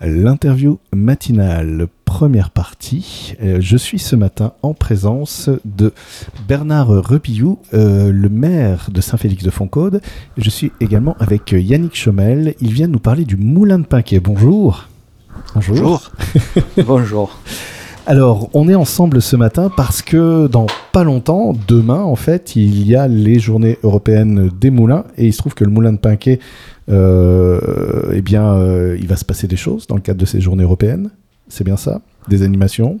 L'interview matinale, première partie. Euh, je suis ce matin en présence de Bernard Repillou, euh, le maire de Saint-Félix-de-Foncaude. Je suis également avec Yannick Chomel. Il vient nous parler du moulin de Pinquet. Bonjour. Bonjour. Bonjour. Alors, on est ensemble ce matin parce que dans pas longtemps, demain en fait, il y a les journées européennes des moulins et il se trouve que le moulin de Pinquet eh bien, euh, il va se passer des choses dans le cadre de ces journées européennes. C'est bien ça? Des animations?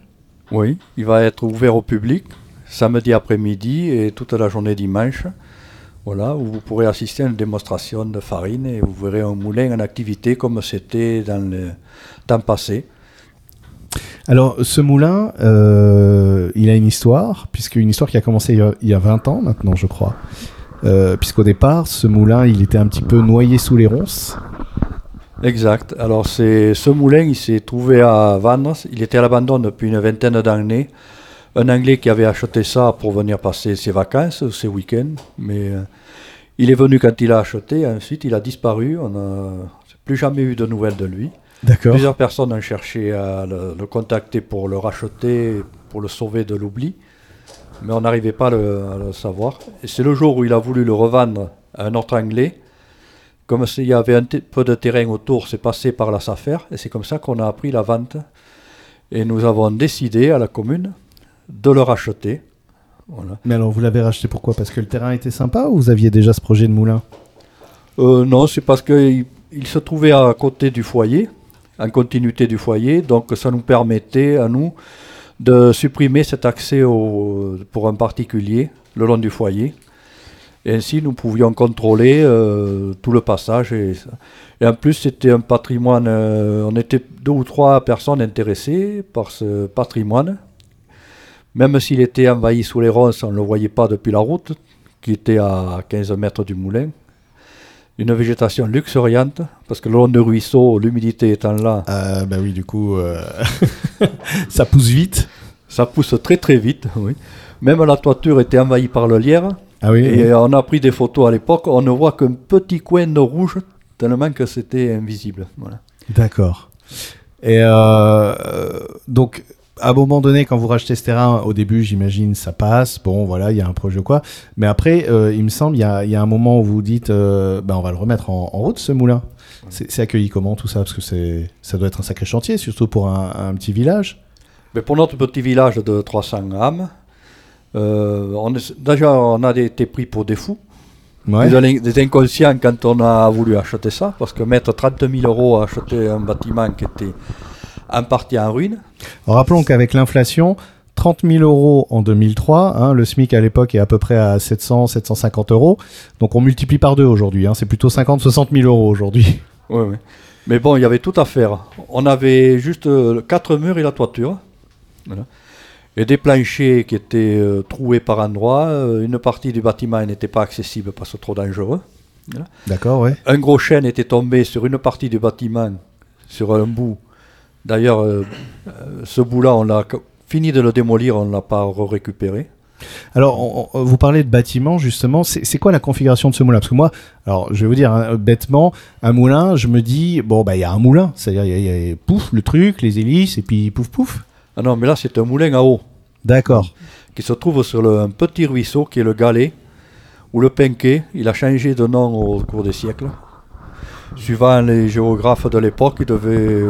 Oui, il va être ouvert au public samedi après-midi et toute la journée dimanche. Voilà, où vous pourrez assister à une démonstration de farine et vous verrez un moulin en activité comme c'était dans le temps passé. Alors, ce moulin, euh, il a une histoire, puisque une histoire qui a commencé il y a, il y a 20 ans maintenant, je crois. Euh, puisqu'au départ, ce moulin, il était un petit peu noyé sous les ronces. Exact. Alors, c'est ce moulin, il s'est trouvé à vendre. Il était à l'abandon depuis une vingtaine d'années. Un Anglais qui avait acheté ça pour venir passer ses vacances, ses week-ends. Mais euh, il est venu quand il a acheté. Ensuite, il a disparu. On n'a plus jamais eu de nouvelles de lui. D'accord. Plusieurs personnes ont cherché à le, le contacter pour le racheter, pour le sauver de l'oubli mais on n'arrivait pas à le, à le, savoir. Et c'est le jour où il a voulu le revendre à un autre Anglais. Comme il y avait un peu de terrain autour, c'est passé par la SAFER, et c'est comme ça qu'on a appris la vente. Et nous avons décidé à la commune de le racheter. Voilà. Mais alors vous l'avez racheté pourquoi? Parce que le terrain était sympa ou vous aviez déjà ce projet de moulin? Euh, Non, c'est parce qu'il il se trouvait à côté du foyer, en continuité du foyer, donc ça nous permettait à nous de supprimer cet accès pour un particulier le long du foyer. Ainsi, nous pouvions contrôler euh, tout le passage. Et, et en plus, c'était un patrimoine. Euh, on était deux ou trois personnes intéressées par ce patrimoine. Même s'il était envahi sous les ronces, on ne le voyait pas depuis la route, qui était à 15 mètres du moulin. Une végétation luxuriante, parce que le long du ruisseau, l'humidité étant là. Euh, bah oui, du coup, euh... ça pousse vite. Ça pousse très très vite, oui. Même la toiture était envahie par le lierre. Ah oui, et oui. on a pris des photos à l'époque. On ne voit qu'un petit coin de rouge, tellement que c'était invisible. Voilà. D'accord. Et euh, donc, à un moment donné, quand vous rachetez ce terrain, au début, j'imagine, ça passe. Bon, voilà, il y a un projet ou quoi. Mais après, euh, il me semble, il y a, y a, un moment où vous dites, euh, ben, on va le remettre en, en route, ce moulin. C'est accueilli comment tout ça? Parce que ça doit être un sacré chantier, surtout pour un, un petit village. Mais pour notre petit village de 300 âmes, euh, on est, déjà on a été pris pour des fous, ouais. des, des, inconscients quand on a voulu acheter ça, parce que mettre 30 000 euros à acheter un bâtiment qui était en partie en ruine. Rappelons qu'avec l'inflation, 30 000 euros en 2003, hein, le SMIC à l'époque est à peu près à 700, 750 euros, donc on multiplie par deux aujourd'hui, hein, c'est plutôt 50, 60 000 euros aujourd'hui. Oui, oui. Mais bon, il y avait tout à faire. On avait juste euh, quatre murs et la toiture. Voilà. Et des planchers qui étaient euh, troués par endroits. Euh, une partie du bâtiment n'était pas accessible parce que trop dangereux. Voilà. D'accord, oui. Un gros chêne était tombé sur une partie du bâtiment, sur un bout. D'ailleurs, euh, ce bout-là, on l'a fini de le démolir, on ne l'a pas récupéré. Alors, on, on, vous parlez de bâtiment, justement. C'est quoi la configuration de ce moulin? Parce que moi, alors, je vais vous dire, hein, bêtement, un moulin, je me dis, bon, bah, il y a un moulin. C'est-à-dire, il y, y, a pouf, le truc, les hélices, et puis pouf, pouf. Ah non, mais là, c'est un moulin à eau. D'accord. Qui se trouve sur le, un petit ruisseau qui est le Galet, ou le Penquet. Il a changé de nom au cours des siècles. Suivant les géographes de l'époque, il devait.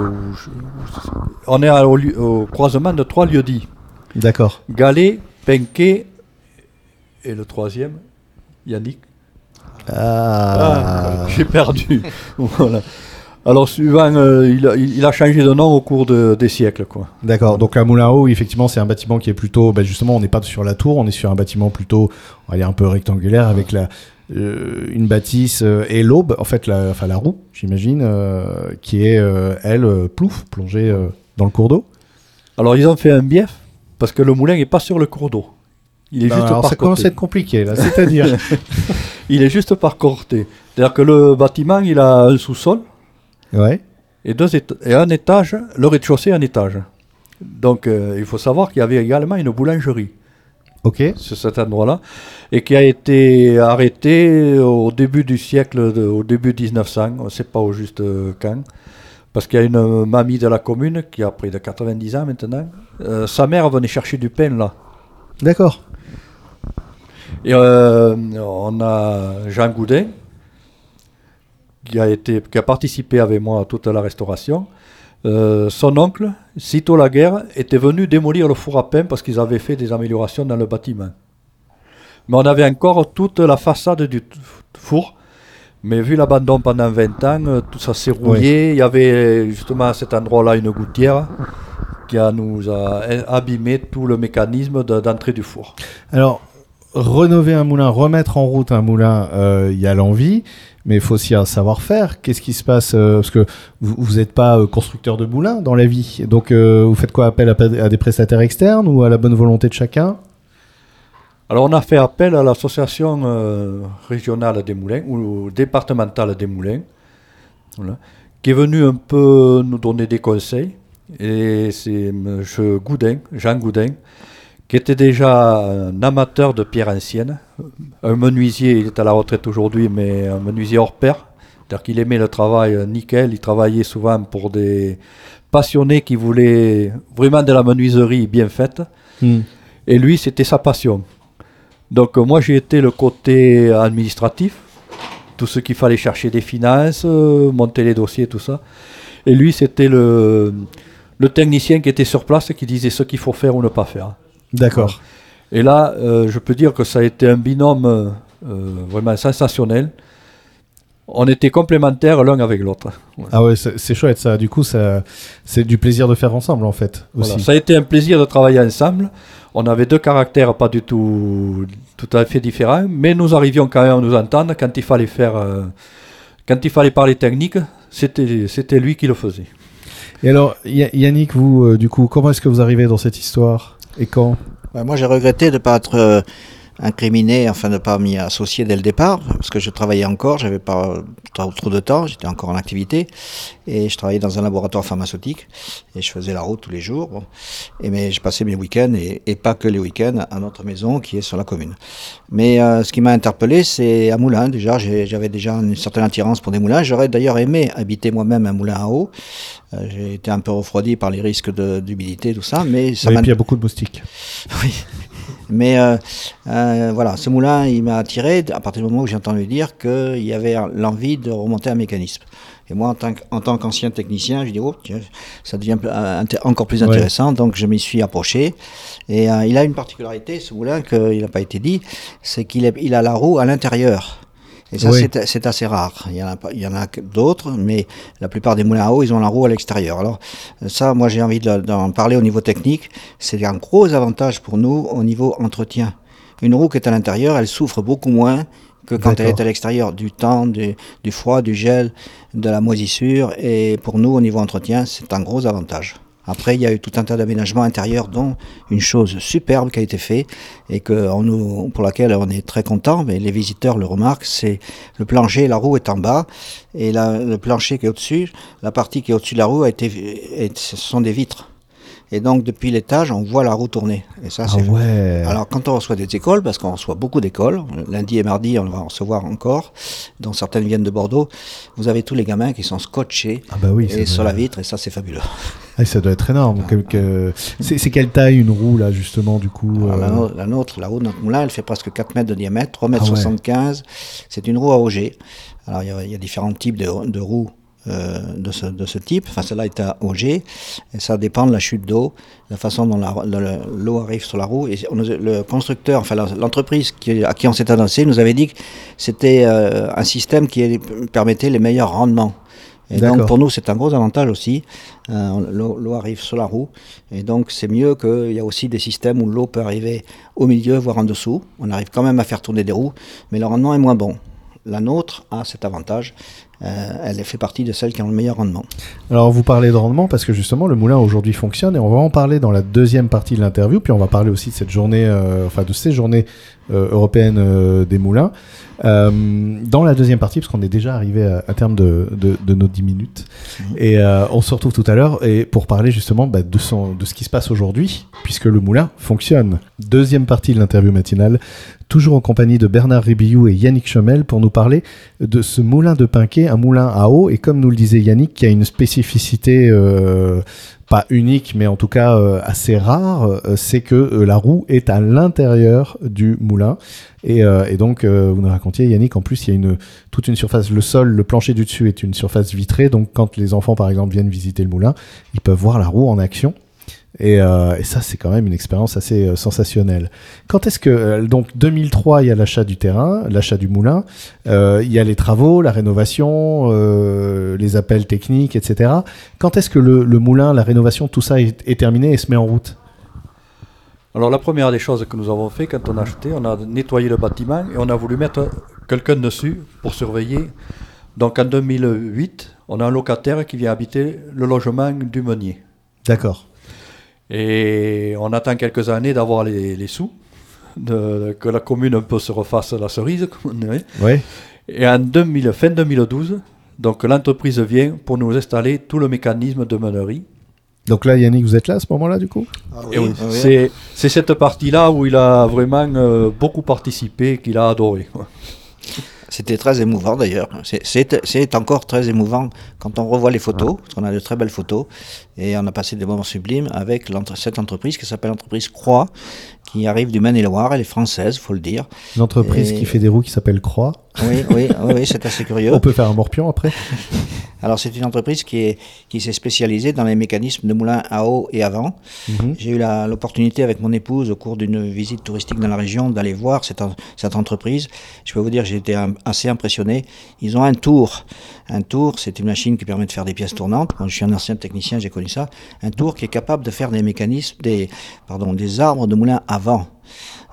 On est au, au croisement de trois lieux dits. D'accord. Galet, Penquet et le troisième, Yannick. Ah, ah J'ai perdu. voilà. Alors suivant, euh, il, a, il, a, changé de nom au cours de, des siècles. quoi. D'accord, donc un moulin à eau, effectivement, c'est un bâtiment qui est plutôt, bah justement, on n'est pas sur la tour, on est sur un bâtiment plutôt, on va dire un peu rectangulaire avec la, euh, une bâtisse euh, et l'aube, en fait, la, enfin la roue, j'imagine, euh, qui est, elle, plouf, plongée dans le cours d'eau. Alors ils ont fait un bief, parce que le moulin n'est pas sur le cours d'eau. Il est ben, juste alors par ça commence à être compliqué là, c'est-à-dire Il est juste par côté. C'est-à-dire que le bâtiment, il a un sous-sol. Ouais. Et, deux et un étage, le rez-de-chaussée, un étage. Donc euh, il faut savoir qu'il y avait également une boulangerie. Ok. Sur cet endroit-là. Et qui a été arrêtée au début du siècle, de, au début 1900, on ne sait pas au juste quand, Parce qu'il y a une mamie de la commune qui a près de 90 ans maintenant. Euh, sa mère venait chercher du pain là. D'accord. Et euh, on a Jean Goudin qui a, été, qui a participé avec moi à toute la restauration. Euh, son oncle, sitôt la guerre, était venu démolir le four à pain parce qu'ils avaient fait des améliorations dans le bâtiment. Mais on avait encore toute la façade du four. Mais vu l'abandon pendant 20 ans, euh, tout ça s'est rouillé. Il y avait justement à cet endroit-là une gouttière qui a, nous a abîmé tout le mécanisme de- d'entrée du four. Alors, rénover un moulin, remettre en route un moulin, euh, il y a l'envie, mais il faut aussi un savoir-faire. Qu'est-ce qui se passe euh, Parce que vous n'êtes pas euh, constructeur de moulins dans la vie. Donc, euh, vous faites quoi Appel à, des prestataires externes ou à la bonne volonté de chacun? Alors on a fait appel à l'association régionale des moulins ou départementale des moulins, qui est venue un peu nous donner des conseils. Et c'est M. Goudin, Jean Goudin, qui était déjà un amateur de pierre ancienne, un menuisier, il est à la retraite aujourd'hui, mais un menuisier hors pair. C'est-à-dire qu'il aimait le travail nickel, il travaillait souvent pour des passionnés qui voulaient vraiment de la menuiserie bien faite. Hmm. Et lui, c'était sa passion. Donc euh, moi, j'ai été le côté administratif, tout ce qu'il fallait chercher des finances, euh, monter les dossiers, tout ça. Et lui, c'était le, le technicien qui était sur place et qui disait ce qu'il faut faire ou ne pas faire. D'accord. Et là, euh, je peux dire que ça a été un binôme euh, vraiment sensationnel. On était complémentaires l'un avec l'autre. Ah ouais, c'est chouette ça. Du coup, ça, c'est du plaisir de faire ensemble en fait. Aussi. Voilà. Ça a été un plaisir de travailler ensemble. On avait deux caractères pas du tout, tout à fait différents, mais nous arrivions quand même à nous entendre quand il fallait faire, euh, quand il fallait parler technique, c'était, c'était lui qui le faisait. Et alors, Ya- Yannick, vous, euh, du coup, comment est-ce que vous arrivez dans cette histoire? Et quand? Ouais, moi, j'ai regretté de ne pas être euh, incriminé, enfin de ne pas m'y associer dès le départ, parce que je travaillais encore, j'avais pas trop, de temps, j'étais encore en activité, et je travaillais dans un laboratoire pharmaceutique, et je faisais la route tous les jours. Bon. Et mais je passais mes week-ends, et, et pas que les week-ends, à notre maison qui est sur la commune. Mais euh, ce qui m'a interpellé, c'est un moulin. Déjà, j'avais déjà une certaine attirance pour des moulins. J'aurais d'ailleurs aimé habiter moi-même un moulin à eau. Euh, j'ai été un peu refroidi par les risques d'humidité, tout ça, mais ça Et m'a puis il y a beaucoup de moustiques. oui. Mais euh, euh, voilà, ce moulin, il m'a attiré à partir du moment où j'ai entendu dire qu'il y avait l'envie de remonter un mécanisme. Et moi, en tant qu'- en tant qu'ancien technicien, je dis, oh, tiens, ça devient euh, encore plus Ouais. intéressant. Donc, je m'y suis approché. Et euh, il a une particularité, ce moulin, qu'il n'a pas été dit, c'est qu'il il a la roue à l'intérieur. Et ça, Oui. c'est- assez rare. Il y en a, il y en a d'autres, mais la plupart des moulins à eau, ils ont la roue à l'extérieur. Alors, ça, moi, j'ai envie de- d'en parler au niveau technique. C'est un gros avantage pour nous au niveau entretien. Une roue qui est à l'intérieur, elle souffre beaucoup moins que quand elle est à l'extérieur du temps, du, du froid, du gel, de la moisissure. Et pour nous, au niveau entretien, c'est un gros avantage. Après, il y a eu tout un tas d'aménagements intérieurs, dont une chose superbe qui a été faite et que pour laquelle on est très content, mais les visiteurs le remarquent, c'est le plancher, la roue est en bas et le plancher qui est au-dessus, la partie qui est au-dessus de la roue a été, ce sont des vitres. Et donc depuis l'étage, on voit la roue tourner. Et ça, Ah c'est ouais. alors, quand on reçoit des écoles, parce qu'on reçoit beaucoup d'écoles, lundi et mardi, on va en recevoir encore, dont certaines viennent de Bordeaux, vous avez tous les gamins qui sont scotchés Ah bah oui, doit- sur la vitre, et ça, c'est fabuleux. Ah, ça doit être énorme. Quelque- C'est quelle taille une roue là justement du coup la, euh, la nôtre, la roue de notre moulin, elle fait presque 4 mètres de diamètre, 3 mètres Ah ouais. 75. C'est une roue à auger. Alors, il y a, il y a différents types de, de roues de, ce, de ce type. Enfin, celle-là est à auger. Et ça dépend de la chute d'eau, la façon dont l'eau arrive sur la roue. Et on le constructeur, enfin, l'entreprise à qui on s'est annoncé, nous avait dit que c'était euh, un système qui permettait les meilleurs rendements. Et donc pour nous, c'est un gros avantage aussi. Euh, l'eau l'eau arrive sur la roue. Et donc c'est mieux qu'il y a aussi des systèmes où l'eau peut arriver au milieu, voire en dessous. On arrive quand même à faire tourner des roues, mais le rendement est moins bon. La nôtre a cet avantage. Euh, elle fait partie de celles qui ont le meilleur rendement. Alors vous parlez de rendement parce que justement le moulin aujourd'hui fonctionne et on va en parler dans la deuxième partie de l'interview puis on va parler aussi de cette journée, euh, enfin de ces journées euh, européennes des moulins. Euh, dans la deuxième partie parce qu'on est déjà arrivé à, terme de, nos 10 minutes et euh, on se retrouve tout à l'heure pour parler justement bah, de ce qui se passe aujourd'hui puisque le moulin fonctionne. Deuxième partie de l'interview matinale toujours en compagnie de Bernard Ribillou et Yannick Chemel pour nous parler de ce moulin de Pinquet un moulin à eau, et comme nous le disait Yannick, qui a une spécificité euh, pas unique, mais en tout cas euh, assez rare, euh, c'est que euh, la roue est à l'intérieur du moulin. Et, donc, vous nous racontiez, Yannick, en plus, il y a une, toute une surface, le sol, le plancher du dessus est une surface vitrée. Donc, quand les enfants, par exemple, viennent visiter le moulin, ils peuvent voir la roue en action. Et, euh, et ça, c'est quand même une expérience assez euh, sensationnelle. Quand est-ce que euh, donc 2003, il y a l'achat du terrain, l'achat du moulin, euh, il y a les travaux, la rénovation, les appels techniques, etc. Quand est-ce que le, le moulin, la rénovation, tout ça est, est terminé et se met en route? Alors la première des choses que nous avons fait quand on a acheté, on a nettoyé le bâtiment et on a voulu mettre quelqu'un dessus pour surveiller. Donc en 2008, on a un locataire qui vient habiter le logement du meunier. D'accord. Et on attend quelques années d'avoir les, les sous, de- que la commune un peu se refasse la cerise. comme on dirait. Ouais. Et en 2000, fin 2012, donc l'entreprise vient pour nous installer tout le mécanisme de meunerie. Donc là, Yannick, vous êtes là à ce moment-là, du coup? Et oui, c'est c'est cette partie-là où il a vraiment euh, beaucoup participé, qu'il a adoré. C'était très émouvant d'ailleurs. C'est- encore très émouvant quand on revoit les photos, parce qu'on a de très belles photos, et on a passé des moments sublimes avec l'entre- cette entreprise qui s'appelle l'entreprise Croix, qui arrive du Maine-et-Loire, elle est française, faut le dire. Une entreprise Et- qui fait des roues qui s'appelle Croix. Oui, oui, oui, oui, c'est assez curieux. On peut faire un morpion après Alors c'est une entreprise qui est qui s'est spécialisée dans les mécanismes de moulins à eau et à vent. Mhm. J'ai eu l'opportunité avec mon épouse au cours d'une visite touristique dans la région d'aller voir cette, en- cette entreprise. Je peux vous dire que j'ai été un- assez impressionné. Ils ont un tour. Un tour, c'est une machine qui permet de faire des pièces tournantes. Moi, je suis un ancien technicien, j'ai connu ça. Un tour qui est capable de faire des mécanismes, des, pardon, des arbres de moulin à vent.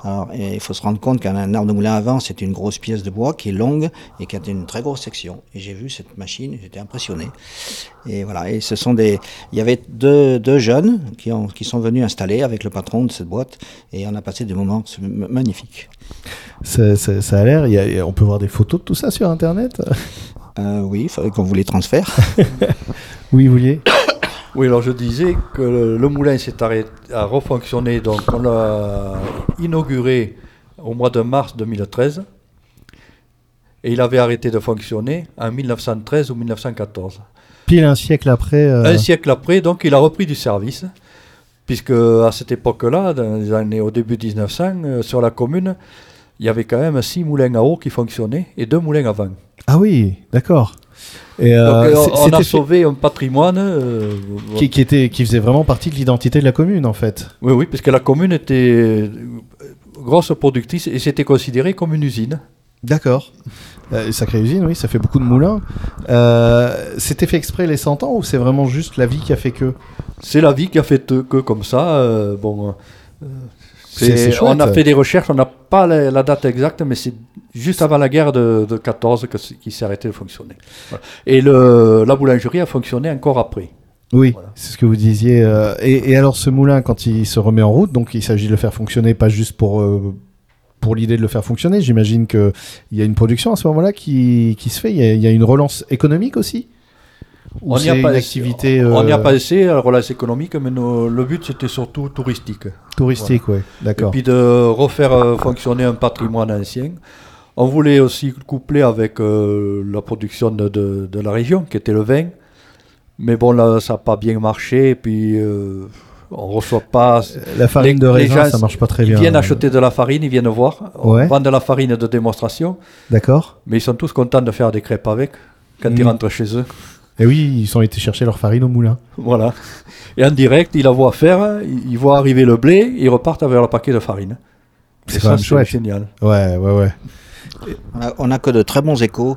Alors, il faut se rendre compte qu'un arbre de moulin à vent, c'est une grosse pièce de bois qui est longue et qui a une très grosse section. Et j'ai vu cette machine, j'étais impressionné. Et voilà, et ce sont des. Il y avait deux, deux jeunes qui, ont, qui sont venus installer avec le patron de cette boîte et on a passé des moments magnifiques. ça, ça- ça a l'air, il y a- il y a- on peut voir des photos de tout ça sur Internet? Euh, oui, il faudrait qu'on vous les transfère. Oui, vous vouliez? Oui, alors je disais que le, le moulin s'est arrêté, a refonctionné, donc on l'a inauguré au mois de mars 2013, et il avait arrêté de fonctionner en 1913 ou 1914. Pile un siècle après. euh, Un siècle après, donc il a repris du service, puisque à cette époque-là, dans les années au début 1900, euh, sur la commune, il y avait quand même six moulins à eau qui fonctionnaient et deux moulins à vent. Ah oui, d'accord. Et Donc euh, euh, c'est- on a sauvé un patrimoine. euh, qui, qui était, qui faisait vraiment partie de l'identité de la commune en fait. Oui, oui, puisque la commune était euh, grosse productrice et c'était considéré comme une usine. D'accord. Euh, sacrée usine, oui, ça fait beaucoup de moulins. Euh, C'était fait exprès les 100 ans ou c'est vraiment juste la vie qui a fait que C'est la vie qui a fait euh, que comme ça. euh, bon, euh, C'est- on a fait des recherches, on n'a pas la, la date exacte, mais c'est juste avant la guerre de, de 14 que c'est- qu'il s'est arrêté de fonctionner. Voilà. Et le, la boulangerie a fonctionné encore après. Oui, Voilà. c'est ce que vous disiez. euh, et, et alors ce moulin, quand il se remet en route, donc il s'agit de le faire fonctionner, pas juste pour, euh, pour l'idée de le faire fonctionner. J'imagine qu'il y a une production à ce moment-là qui, qui se fait. Il y, a, il y a une relance économique aussi Ou On c'est pas une activité On n'y a euh, pas essayé à la relation économique, mais nos- le but c'était surtout touristique. touristique, ouais. Et D'accord. puis de refaire euh, fonctionner un patrimoine ancien. On voulait aussi coupler avec euh, la production de, de- de la région, qui était le vin. Mais bon, là, ça n'a pas bien marché. Et puis, euh, on ne reçoit pas. La farine les- de raisin, gens, ça marche pas très ils bien. viennent acheter de la farine, ils viennent voir. On Ouais. vend de la farine de démonstration. D'accord. Mais ils sont tous contents de faire des crêpes avec quand ils Mm. rentrent chez eux. Et oui, ils ont été chercher leur farine au moulin. Voilà. Et en direct, ils la voient faire, ils voient arriver le blé, ils repartent avec leur paquet de farine. C'est ça, chouette. génial. Ouais, ouais, ouais. On a, on a que de très bons échos,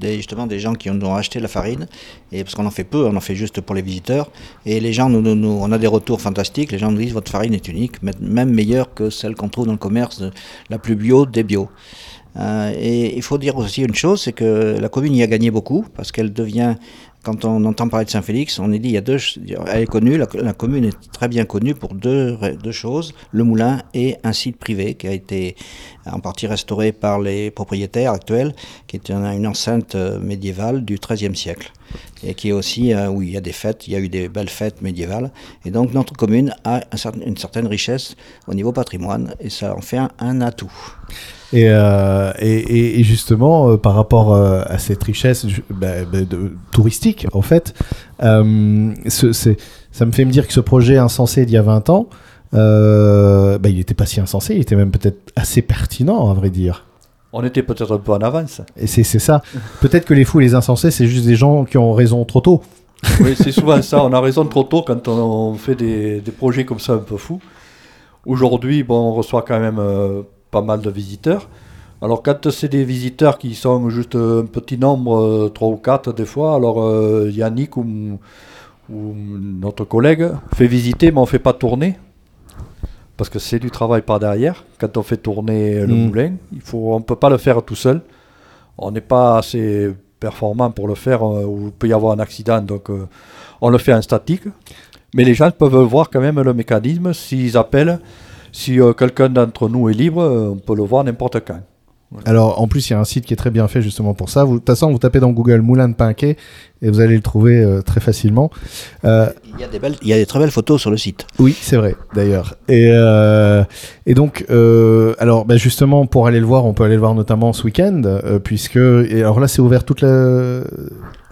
des, justement des gens qui ont, ont acheté la farine, et parce qu'on en fait peu, on en fait juste pour les visiteurs. Et les gens, nous, nous- nous- on a des retours fantastiques. Les gens nous disent votre farine est unique, même meilleure que celle qu'on trouve dans le commerce, la plus bio des bio. Euh, et il faut dire aussi une chose, c'est que la commune y a gagné beaucoup, parce qu'elle devient, quand on entend parler de Saint-Félix, on est dit, il y a deux, elle est connue, la, commune est très bien connue pour deux, choses, le moulin et un site privé qui a été en partie restauré par les propriétaires actuels, qui est une, une enceinte euh, médiévale du XIIIe siècle. Et qui est aussi euh, où il y a des fêtes, il y a eu des belles fêtes médiévales. Et donc notre commune a une certaine richesse au niveau patrimoine et ça en fait un, atout. Et, euh, et, et- et justement, euh, par rapport à cette richesse bah, bah, touristique, en fait, ça me fait me dire que ce projet insensé d'il y a 20 ans, bah, il n'était pas si insensé, il était même peut-être assez pertinent, à vrai dire. On était peut-être un peu en avance. Et c'est ça. Peut-être que les fous et les insensés, c'est juste des gens qui ont raison trop tôt. Oui, c'est souvent ça. On a raison trop tôt quand on, fait des, des projets comme ça un peu fous. Aujourd'hui, bon, on reçoit quand même euh, pas mal de visiteurs. Alors quand c'est des visiteurs qui sont juste un petit nombre, euh, trois ou quatre des fois, alors euh, Yannick ou, ou notre collègue fait visiter, mais on ne fait pas tourner. Parce que c'est du travail par derrière. Quand on fait tourner le Mm. moulin, il faut, on ne peut pas le faire tout seul. On n'est pas assez performant pour le faire, euh, ou il peut y avoir un accident, donc euh, on le fait en statique. Mais les gens peuvent voir quand même le mécanisme s'ils appellent. Si euh, quelqu'un d'entre nous est libre, on peut le voir n'importe quand. Alors, en plus, il y a un site qui est très bien fait justement pour ça. Vous- De toute façon, vous tapez dans Google Moulin de Pinquet et vous allez le trouver euh, très facilement. Euh, Il y a des belles, il y a des très belles photos sur le site. Oui, c'est vrai, d'ailleurs. Et, euh, et donc, euh, alors, bah, justement, pour aller le voir, on peut aller le voir notamment ce week-end, euh, puisque, et alors là, c'est ouvert toute la.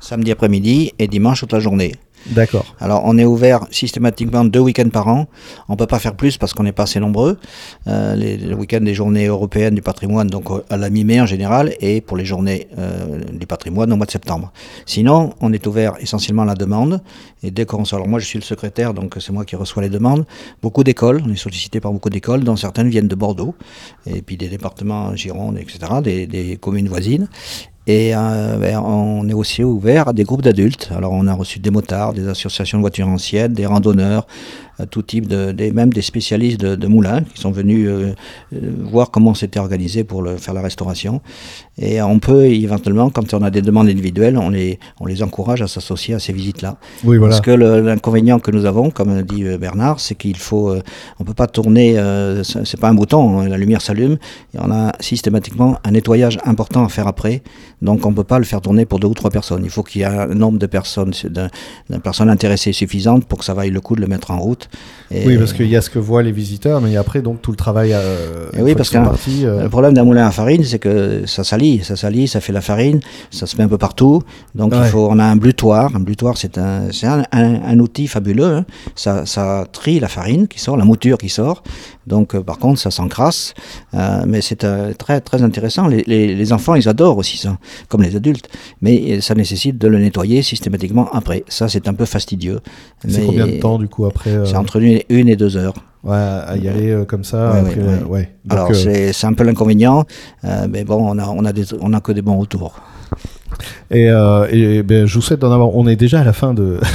Samedi après-midi et dimanche toute la journée. D'accord. Alors, on est ouvert systématiquement deux week-ends par an. On peut pas faire plus parce qu'on n'est pas assez nombreux. Euh, les, les week-ends des journées européennes du patrimoine, donc euh, à la mi-mai en général, et pour les journées euh, du patrimoine au mois de septembre. Sinon, on est ouvert essentiellement à la demande. Et dès qu'on alors moi je suis le secrétaire, donc c'est moi qui reçois les demandes. Beaucoup d'écoles, on est sollicité par beaucoup d'écoles, dont certaines viennent de Bordeaux, et puis des départements Gironde, etc., des communes voisines. Et euh, ben, on est aussi ouvert à des groupes d'adultes. Alors on a reçu des motards, des associations de voitures anciennes, des randonneurs, tout type de, même des spécialistes de, de moulins qui sont venus euh, euh, voir comment c'était organisé pour le, faire la restauration. Et on peut éventuellement, quand on a des demandes individuelles, on les, on les encourage à s'associer à ces visites-là. Oui, voilà. Parce que l'inconvénient que nous avons, comme dit euh, Bernard, c'est qu'il faut, euh, on peut pas tourner, euh, c'est pas un bouton, hein, la lumière s'allume, et on a systématiquement un nettoyage important à faire après, donc on peut pas le faire tourner pour deux ou trois personnes. Il faut qu'il y ait un nombre de personnes, d'un de personnes intéressées suffisante pour que ça vaille le coup de le mettre en route. Et- Oui, parce qu'il y a ce que voient les visiteurs, mais après, donc, tout le travail. Euh, Et oui, parce partis, euh, Le problème d'un moulin à farine, c'est que ça salit, ça salit, ça fait la farine, ça se met un peu partout. Donc Ouais. il faut, on a un blutoir. Un blutoir, c'est un, un, un- un outil fabuleux. hein. Ça, ça trie la farine qui sort, la mouture qui sort. Donc euh, par contre, ça s'encrasse. Euh, mais c'est très très intéressant. Les, les- les enfants, ils adorent aussi ça, comme les adultes. Mais ça nécessite de le nettoyer systématiquement après. Ça, c'est un peu fastidieux. c'est combien de temps, du coup, après C'est entre une, une et deux heures. ouais, à y aller euh, comme ça Ouais, après, ouais, euh, ouais. Donc, Alors euh, c'est un peu l'inconvénient, euh, mais bon, on a, on a, des, on a que des bons retours. Et, euh, et, ben, je vous souhaite d'en avoir. On est déjà à la fin de.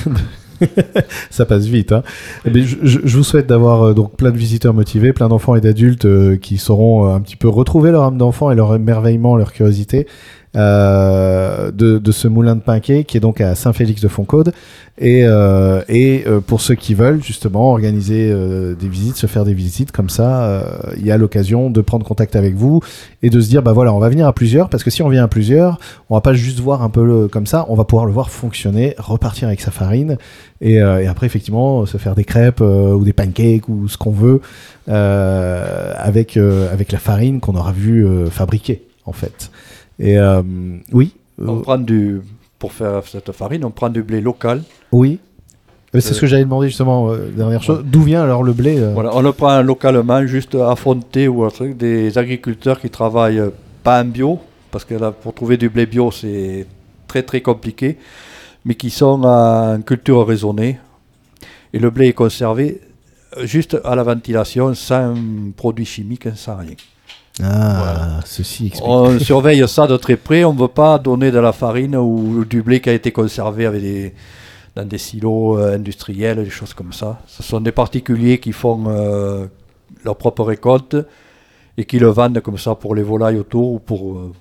Ça passe vite. Hein. Eh ben, je, je- je vous souhaite d'avoir euh, donc plein de visiteurs motivés, plein d'enfants et d'adultes euh, qui sauront euh, un petit peu retrouver leur âme d'enfant et leur émerveillement, leur curiosité euh, de, de ce moulin de Pinquet qui est donc à Saint-Félix de Foncaude. Et, euh, et euh, pour ceux qui veulent justement organiser euh, des visites, se faire des visites comme ça, euh, il y a l'occasion de prendre contact avec vous et de se dire bah voilà, on va venir à plusieurs parce que si on vient à plusieurs, on va pas juste voir un peu le- comme ça, on va pouvoir le voir fonctionner, repartir avec sa farine et, et après effectivement se faire des crêpes ou des pancakes ou ce qu'on veut avec avec la farine qu'on aura vu fabriquer en fait. Et euh, oui, euh, On prend du, pour faire cette farine, on prend du blé local. oui. C'est Euh, ce que j'allais demander justement, euh, dernière chose. D'où vient alors le blé euh Voilà, on le prend localement, juste affronté ou un truc, des agriculteurs qui travaillent euh, pas en bio, parce que là, pour trouver du blé bio, c'est très très compliqué, mais qui sont en culture raisonnée. Et le blé est conservé euh, juste à la ventilation, sans produits chimiques, sans rien. Ah, ceci explique. On surveille ça de très près, on ne veut pas donner de la farine ou du blé qui a été conservé avec des, dans des silos euh, industriels, des choses comme ça. Ce sont des particuliers qui font euh, leur propre récolte et qui le vendent comme ça pour les volailles autour ou pour, euh,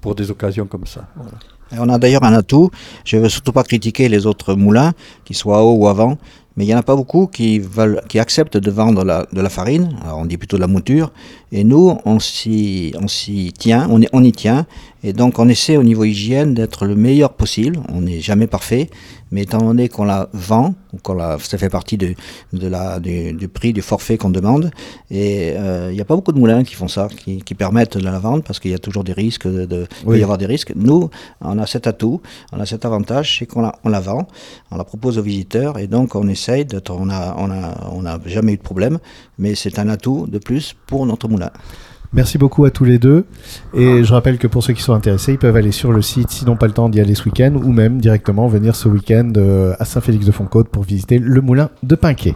pour des occasions comme ça. Voilà. on a d'ailleurs un atout. Je ne veux surtout pas critiquer les autres moulins, qu'ils soient haut ou avant, mais il n'y en a pas beaucoup qui, veulent, qui acceptent de vendre la, de la farine, alors on dit plutôt de la mouture, et nous, on s'y, on s'y tient, on, on y tient, et donc on essaie au niveau hygiène d'être le meilleur possible, on n'est jamais parfait, mais étant donné qu'on la vend, qu'on la, ça fait partie de, de la, du, du prix, du forfait qu'on demande, et euh, il n'y a pas beaucoup de moulins qui font ça, qui, qui permettent de la vendre, parce qu'il y a toujours des risques, de, de, il peut y avoir des risques. Nous, on a cet atout, on a cet avantage, c'est qu'on la, on la vend, on la propose aux visiteurs, et donc on on a, on a, on n'a jamais eu de problème, mais c'est un atout de plus pour notre moulin. Merci beaucoup à tous les deux. Et je rappelle que pour ceux qui sont intéressés, ils peuvent aller sur le site s'ils n'ont pas le temps d'y aller ce week-end ou même directement venir ce week-end euh, à Saint-Félix-de-Fontcôte pour visiter le moulin de Pinquet.